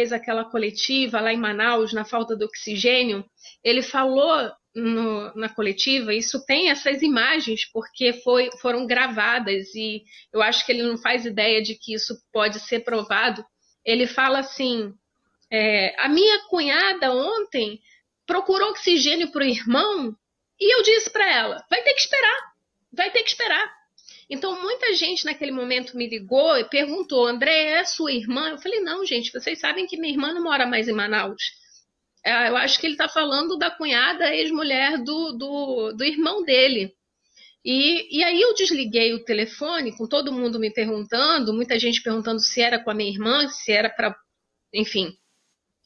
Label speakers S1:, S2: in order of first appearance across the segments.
S1: fez aquela coletiva lá em Manaus, na falta de oxigênio, ele falou no, na coletiva, isso tem essas imagens, porque foi, foram gravadas, e eu acho que ele não faz ideia de que isso pode ser provado. Ele fala assim: é, a minha cunhada ontem procurou oxigênio para o irmão e eu disse para ela: vai ter que esperar, vai ter que esperar. Então, muita gente naquele momento me ligou e perguntou: André, é sua irmã? Eu falei: não, gente, vocês sabem que minha irmã não mora mais em Manaus. É, eu acho que ele está falando da cunhada ex-mulher do, do, do, irmão dele. E, e aí eu desliguei o telefone, com todo mundo me perguntando, muita gente perguntando se era com a minha irmã, se era para. Enfim.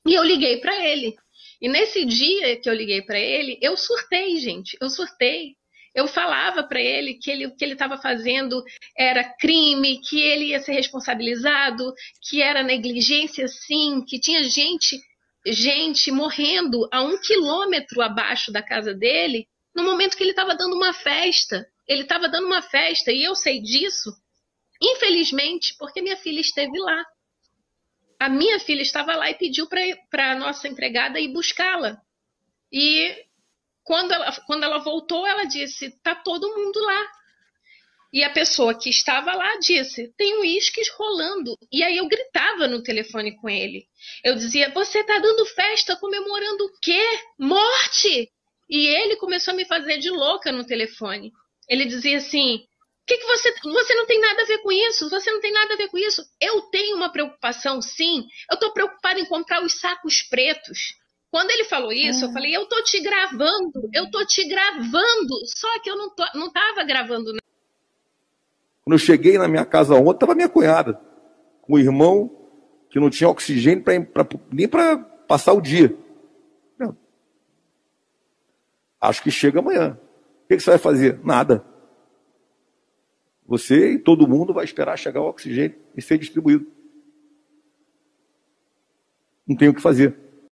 S1: E eu liguei para ele. E nesse dia que eu liguei para ele, eu surtei, gente. Eu surtei eu falava para ele que ele, o que ele estava fazendo era crime, que ele ia ser responsabilizado, que era negligência sim, que tinha gente, gente morrendo a um quilômetro abaixo da casa dele, no momento que ele estava dando uma festa. Ele estava dando uma festa e eu sei disso, infelizmente, porque minha filha esteve lá. A minha filha estava lá e pediu para a nossa empregada ir buscá-la. E quando ela, quando ela voltou, ela disse: tá todo mundo lá. E a pessoa que estava lá disse: tem uísques rolando. E aí eu gritava no telefone com ele. Eu dizia: você tá dando festa comemorando o quê? Morte! E ele começou a me fazer de louca no telefone. Ele dizia assim: que, que você. Você não tem nada a ver com isso, você não tem nada a ver com isso. Eu tenho uma preocupação, sim. Eu estou preocupada em comprar os sacos pretos. Quando ele falou isso, eu ah. falei, eu tô te gravando, eu tô te gravando, só que eu não, tô, não tava gravando.
S2: Quando eu cheguei na minha casa ontem, tava minha cunhada, com o irmão que não tinha oxigênio pra, pra nem para passar o dia. Não. Acho que chega amanhã. O que, que você vai fazer? Nada. Você e todo mundo vai esperar chegar o oxigênio e ser distribuído. Não tem o que fazer.